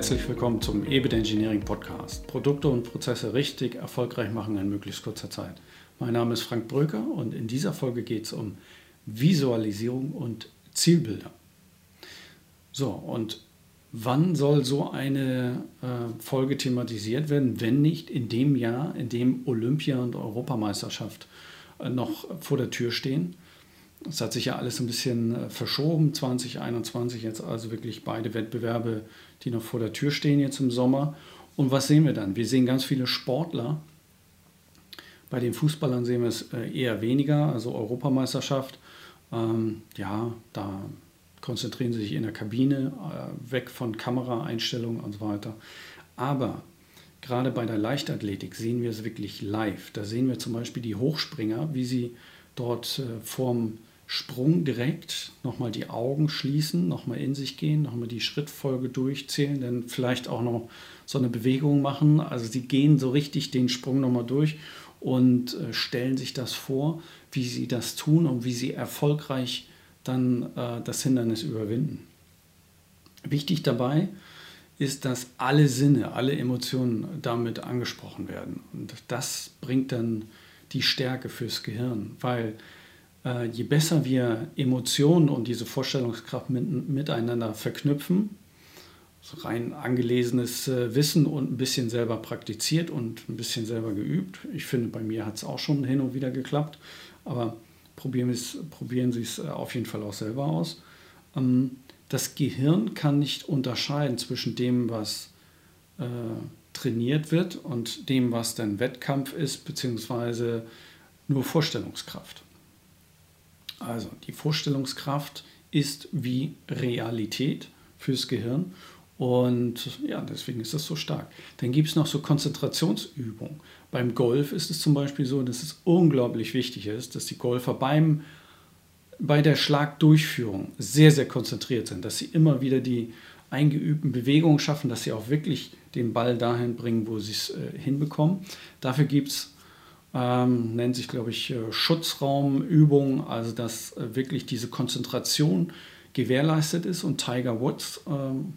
herzlich willkommen zum EBIT Engineering Podcast. Produkte und Prozesse richtig erfolgreich machen in möglichst kurzer Zeit. Mein Name ist Frank Bröker und in dieser Folge geht es um Visualisierung und Zielbilder. So, und wann soll so eine äh, Folge thematisiert werden, wenn nicht in dem Jahr, in dem Olympia und Europameisterschaft äh, noch vor der Tür stehen? Es hat sich ja alles ein bisschen äh, verschoben, 2021 jetzt also wirklich beide Wettbewerbe, die noch vor der Tür stehen jetzt im Sommer. Und was sehen wir dann? Wir sehen ganz viele Sportler. Bei den Fußballern sehen wir es äh, eher weniger, also Europameisterschaft. Ähm, ja, da konzentrieren sie sich in der Kabine, äh, weg von Kameraeinstellungen und so weiter. Aber gerade bei der Leichtathletik sehen wir es wirklich live. Da sehen wir zum Beispiel die Hochspringer, wie sie dort äh, vorm Sprung direkt nochmal die Augen schließen, nochmal in sich gehen, nochmal die Schrittfolge durchzählen, dann vielleicht auch noch so eine Bewegung machen. Also sie gehen so richtig den Sprung nochmal durch und äh, stellen sich das vor, wie sie das tun und wie sie erfolgreich dann äh, das Hindernis überwinden. Wichtig dabei ist, dass alle Sinne, alle Emotionen damit angesprochen werden. Und das bringt dann die Stärke fürs Gehirn, weil je besser wir Emotionen und diese Vorstellungskraft mit, miteinander verknüpfen, so rein angelesenes äh, Wissen und ein bisschen selber praktiziert und ein bisschen selber geübt. Ich finde, bei mir hat es auch schon hin und wieder geklappt, aber probieren, probieren Sie es äh, auf jeden Fall auch selber aus. Ähm, das Gehirn kann nicht unterscheiden zwischen dem, was äh, trainiert wird und dem, was dann Wettkampf ist, beziehungsweise nur Vorstellungskraft. Also die Vorstellungskraft ist wie Realität fürs Gehirn und ja, deswegen ist das so stark. Dann gibt es noch so Konzentrationsübungen. Beim Golf ist es zum Beispiel so, dass es unglaublich wichtig ist, dass die Golfer beim, bei der Schlagdurchführung sehr, sehr konzentriert sind, dass sie immer wieder die eingeübten Bewegungen schaffen, dass sie auch wirklich den Ball dahin bringen, wo sie es äh, hinbekommen. Dafür gibt es ähm, nennt sich, glaube ich, äh, Schutzraumübung, also dass äh, wirklich diese Konzentration gewährleistet ist. Und Tiger Woods, ähm,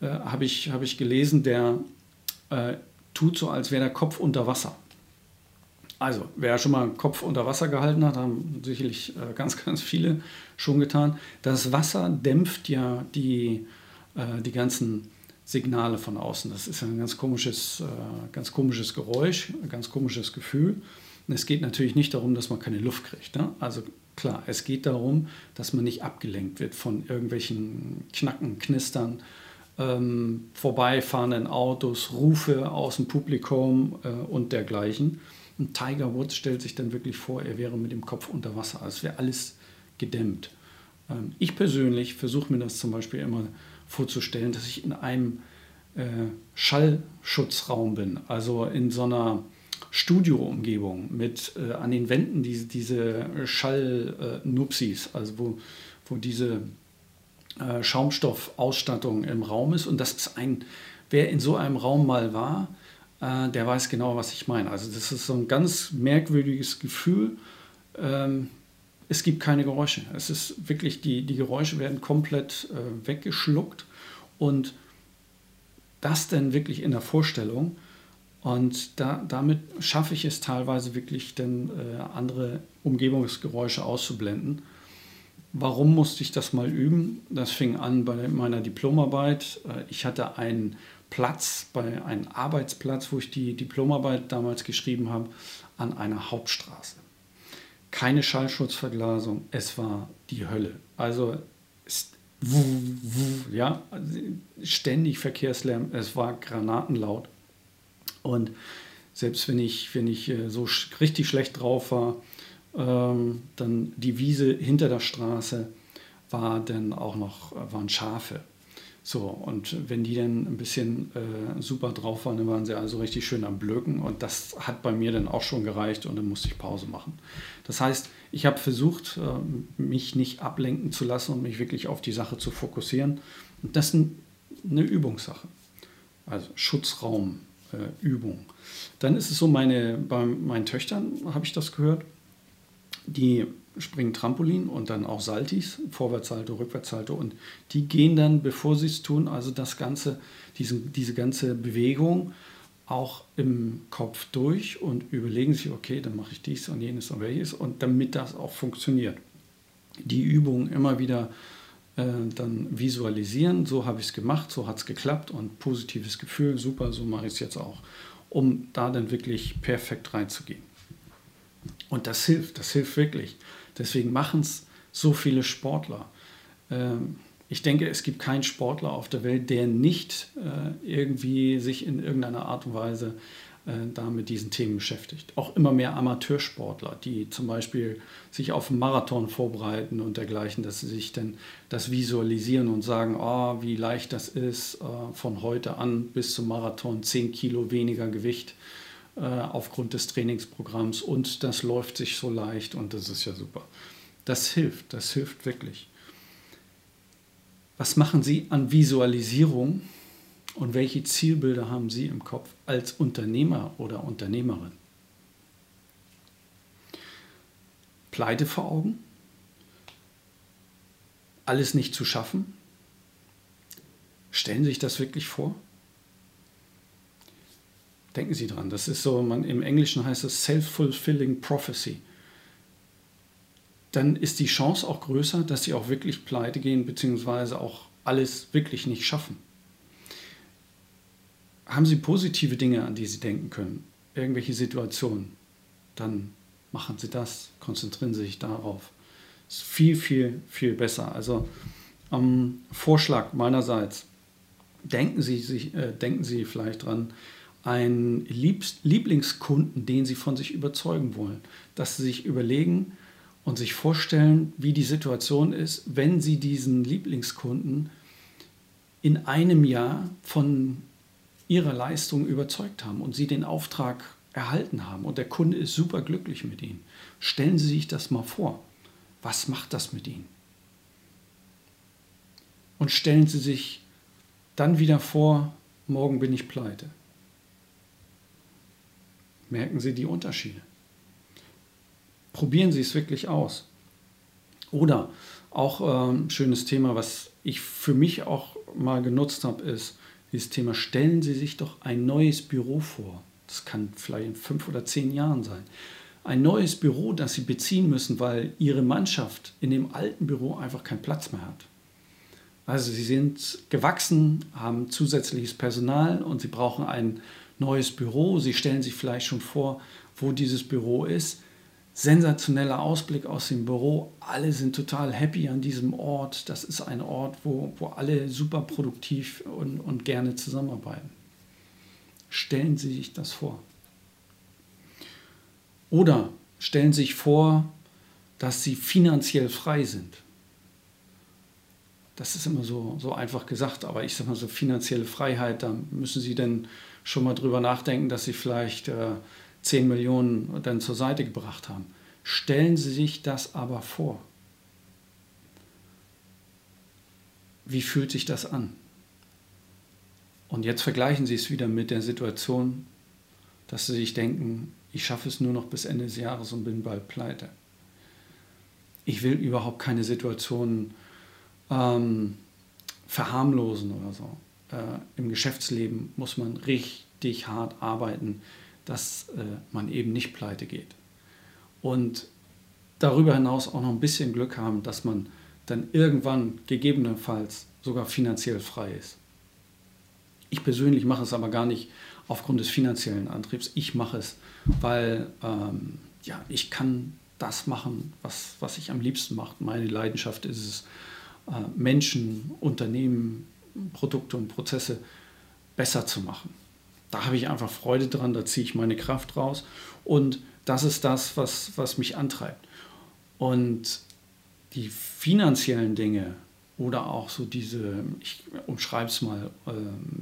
äh, habe ich, hab ich gelesen, der äh, tut so, als wäre der Kopf unter Wasser. Also, wer schon mal Kopf unter Wasser gehalten hat, haben sicherlich äh, ganz, ganz viele schon getan. Das Wasser dämpft ja die, äh, die ganzen Signale von außen. Das ist ein ganz komisches, äh, ganz komisches Geräusch, ein ganz komisches Gefühl. Und es geht natürlich nicht darum, dass man keine Luft kriegt. Ne? Also klar, es geht darum, dass man nicht abgelenkt wird von irgendwelchen Knacken, Knistern, ähm, vorbeifahrenden Autos, Rufe aus dem Publikum äh, und dergleichen. Und Tiger Woods stellt sich dann wirklich vor, er wäre mit dem Kopf unter Wasser. Also es wäre alles gedämmt. Ähm, ich persönlich versuche mir das zum Beispiel immer vorzustellen, dass ich in einem äh, Schallschutzraum bin, also in so einer Studioumgebung mit äh, an den Wänden diese, diese Schallnupsis, äh, also wo, wo diese äh, Schaumstoffausstattung im Raum ist. Und das ist ein, wer in so einem Raum mal war, äh, der weiß genau, was ich meine. Also das ist so ein ganz merkwürdiges Gefühl. Es gibt keine Geräusche. Es ist wirklich, die, die Geräusche werden komplett äh, weggeschluckt und das dann wirklich in der Vorstellung. Und da, damit schaffe ich es teilweise wirklich dann äh, andere Umgebungsgeräusche auszublenden. Warum musste ich das mal üben? Das fing an bei meiner Diplomarbeit. Äh, ich hatte einen Platz, bei einem Arbeitsplatz, wo ich die Diplomarbeit damals geschrieben habe, an einer Hauptstraße keine Schallschutzverglasung, es war die Hölle. Also ja, ständig Verkehrslärm, es war granatenlaut. Und selbst wenn ich, wenn ich äh, so richtig schlecht drauf war, ähm, dann die Wiese hinter der Straße war dann auch noch, äh, waren Schafe. So, und wenn die dann ein bisschen äh, super drauf waren, dann waren sie also richtig schön am Blöken und das hat bei mir dann auch schon gereicht und dann musste ich Pause machen. Das heißt, ich habe versucht, äh, mich nicht ablenken zu lassen und mich wirklich auf die Sache zu fokussieren. Und das ist eine Übungssache. Also Schutzraumübung. Äh, dann ist es so, meine, bei meinen Töchtern habe ich das gehört, die springen Trampolin und dann auch Saltis, Vorwärtssalto, Rückwärtssalto und die gehen dann, bevor sie es tun, also das ganze, diesen, diese ganze Bewegung auch im Kopf durch und überlegen sich, okay, dann mache ich dies und jenes und welches und damit das auch funktioniert. Die Übung immer wieder äh, dann visualisieren, so habe ich es gemacht, so hat es geklappt und positives Gefühl, super, so mache ich es jetzt auch, um da dann wirklich perfekt reinzugehen. Und das hilft, das hilft wirklich. Deswegen machen es so viele Sportler. Ähm, ich denke, es gibt keinen Sportler auf der Welt, der nicht äh, irgendwie sich in irgendeiner Art und Weise äh, da mit diesen Themen beschäftigt. Auch immer mehr Amateursportler, die zum Beispiel sich auf einen Marathon vorbereiten und dergleichen, dass sie sich dann das visualisieren und sagen, oh, wie leicht das ist, äh, von heute an bis zum Marathon 10 Kilo weniger Gewicht äh, aufgrund des Trainingsprogramms und das läuft sich so leicht und das ist ja super. Das hilft, das hilft wirklich. Was machen Sie an Visualisierung und welche Zielbilder haben Sie im Kopf als Unternehmer oder Unternehmerin? Pleite vor Augen? Alles nicht zu schaffen? Stellen Sie sich das wirklich vor? Denken Sie dran, das ist so, man, im Englischen heißt es Self-Fulfilling Prophecy. Dann ist die Chance auch größer, dass Sie auch wirklich pleite gehen, beziehungsweise auch alles wirklich nicht schaffen. Haben Sie positive Dinge, an die Sie denken können, irgendwelche Situationen, dann machen Sie das, konzentrieren Sie sich darauf. Ist viel, viel, viel besser. Also ähm, Vorschlag meinerseits, denken Sie, sich, äh, denken Sie vielleicht dran, einen Lieblingskunden, den Sie von sich überzeugen wollen, dass Sie sich überlegen und sich vorstellen, wie die Situation ist, wenn Sie diesen Lieblingskunden in einem Jahr von Ihrer Leistung überzeugt haben und Sie den Auftrag erhalten haben und der Kunde ist super glücklich mit Ihnen. Stellen Sie sich das mal vor. Was macht das mit Ihnen? Und stellen Sie sich dann wieder vor, morgen bin ich pleite merken Sie die Unterschiede. Probieren Sie es wirklich aus. Oder auch ein ähm, schönes Thema, was ich für mich auch mal genutzt habe, ist dieses Thema, stellen Sie sich doch ein neues Büro vor. Das kann vielleicht in fünf oder zehn Jahren sein. Ein neues Büro, das Sie beziehen müssen, weil Ihre Mannschaft in dem alten Büro einfach keinen Platz mehr hat. Also Sie sind gewachsen, haben zusätzliches Personal und Sie brauchen ein neues Büro. Sie stellen sich vielleicht schon vor, wo dieses Büro ist. Sensationeller Ausblick aus dem Büro. Alle sind total happy an diesem Ort. Das ist ein Ort, wo, wo alle super produktiv und, und gerne zusammenarbeiten. Stellen Sie sich das vor. Oder stellen Sie sich vor, dass Sie finanziell frei sind. Das ist immer so, so einfach gesagt, aber ich sage mal so finanzielle Freiheit, da müssen Sie dann schon mal drüber nachdenken, dass Sie vielleicht äh, 10 Millionen dann zur Seite gebracht haben. Stellen Sie sich das aber vor. Wie fühlt sich das an? Und jetzt vergleichen Sie es wieder mit der Situation, dass Sie sich denken, ich schaffe es nur noch bis Ende des Jahres und bin bald pleite. Ich will überhaupt keine Situation ähm, verharmlosen oder so. Äh, Im Geschäftsleben muss man richtig hart arbeiten, dass äh, man eben nicht pleite geht. Und darüber hinaus auch noch ein bisschen Glück haben, dass man dann irgendwann gegebenenfalls sogar finanziell frei ist. Ich persönlich mache es aber gar nicht aufgrund des finanziellen Antriebs. Ich mache es, weil ähm, ja, ich kann das machen, was, was ich am liebsten mache. Meine Leidenschaft ist es, äh, Menschen, Unternehmen, Produkte und Prozesse besser zu machen. Da habe ich einfach Freude dran, da ziehe ich meine Kraft raus und das ist das, was, was mich antreibt. Und die finanziellen Dinge oder auch so diese, ich umschreibe es mal äh,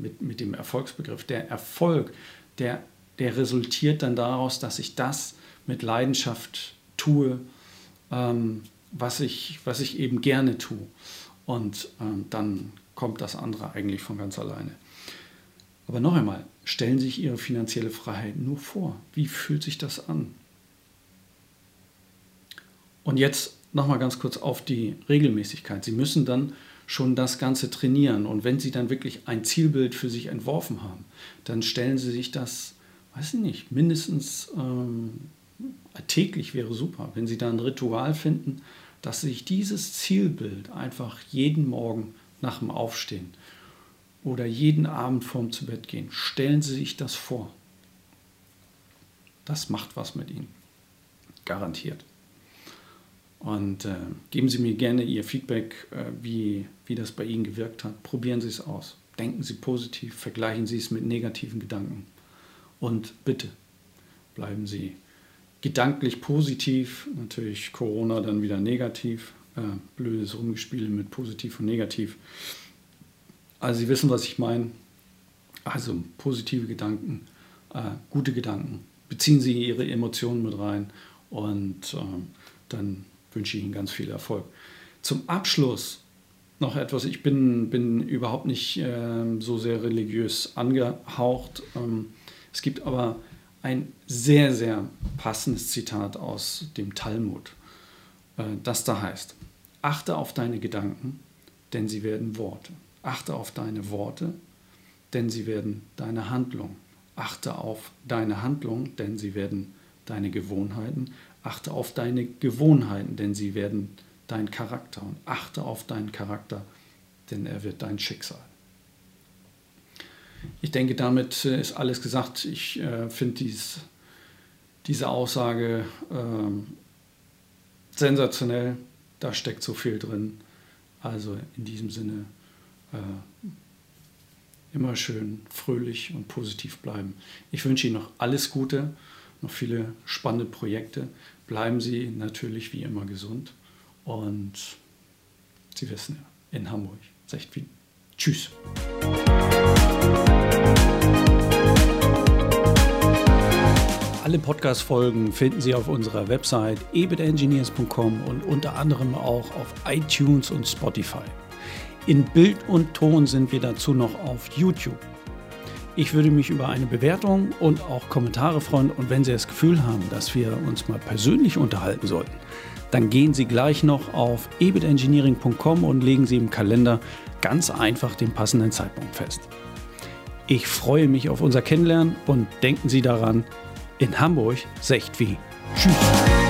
mit, mit dem Erfolgsbegriff, der Erfolg, der, der resultiert dann daraus, dass ich das mit Leidenschaft tue, ähm, was, ich, was ich eben gerne tue. Und ähm, dann kommt das andere eigentlich von ganz alleine. Aber noch einmal, stellen Sie sich Ihre finanzielle Freiheit nur vor. Wie fühlt sich das an? Und jetzt nochmal ganz kurz auf die Regelmäßigkeit. Sie müssen dann schon das Ganze trainieren. Und wenn Sie dann wirklich ein Zielbild für sich entworfen haben, dann stellen Sie sich das, weiß ich nicht, mindestens ähm, täglich wäre super. Wenn Sie da ein Ritual finden, dass sich dieses Zielbild einfach jeden Morgen nach dem Aufstehen oder jeden Abend vorm zu Bett gehen, stellen Sie sich das vor. Das macht was mit Ihnen. Garantiert. Und äh, geben Sie mir gerne Ihr Feedback, äh, wie, wie das bei Ihnen gewirkt hat. Probieren Sie es aus. Denken Sie positiv, vergleichen Sie es mit negativen Gedanken. Und bitte bleiben Sie gedanklich positiv. Natürlich Corona dann wieder negativ. Äh, blödes Rumgespiele mit positiv und negativ. Also Sie wissen, was ich meine. Also positive Gedanken, äh, gute Gedanken. Beziehen Sie Ihre Emotionen mit rein und ähm, dann wünsche ich Ihnen ganz viel Erfolg. Zum Abschluss noch etwas. Ich bin, bin überhaupt nicht äh, so sehr religiös angehaucht. Ähm, es gibt aber ein sehr, sehr passendes Zitat aus dem Talmud, das da heißt, achte auf deine Gedanken, denn sie werden Worte. Achte auf deine Worte, denn sie werden deine Handlung. Achte auf deine Handlung, denn sie werden deine Gewohnheiten. Achte auf deine Gewohnheiten, denn sie werden dein Charakter. Und achte auf deinen Charakter, denn er wird dein Schicksal. Ich denke, damit äh, ist alles gesagt. Ich äh, finde dies, diese Aussage äh, sensationell. Da steckt so viel drin. Also in diesem Sinne äh, immer schön fröhlich und positiv bleiben. Ich wünsche Ihnen noch alles Gute noch viele spannende Projekte. Bleiben Sie natürlich wie immer gesund und Sie wissen ja, in Hamburg, Sechtwien. Tschüss. Alle Podcast-Folgen finden Sie auf unserer Website ebitengineers.com und unter anderem auch auf iTunes und Spotify. In Bild und Ton sind wir dazu noch auf YouTube. Ich würde mich über eine Bewertung und auch Kommentare freuen. Und wenn Sie das Gefühl haben, dass wir uns mal persönlich unterhalten sollten, dann gehen Sie gleich noch auf ebitengineering.com und legen Sie im Kalender ganz einfach den passenden Zeitpunkt fest. Ich freue mich auf unser Kennenlernen und denken Sie daran, in Hamburg secht wie. Tschüss.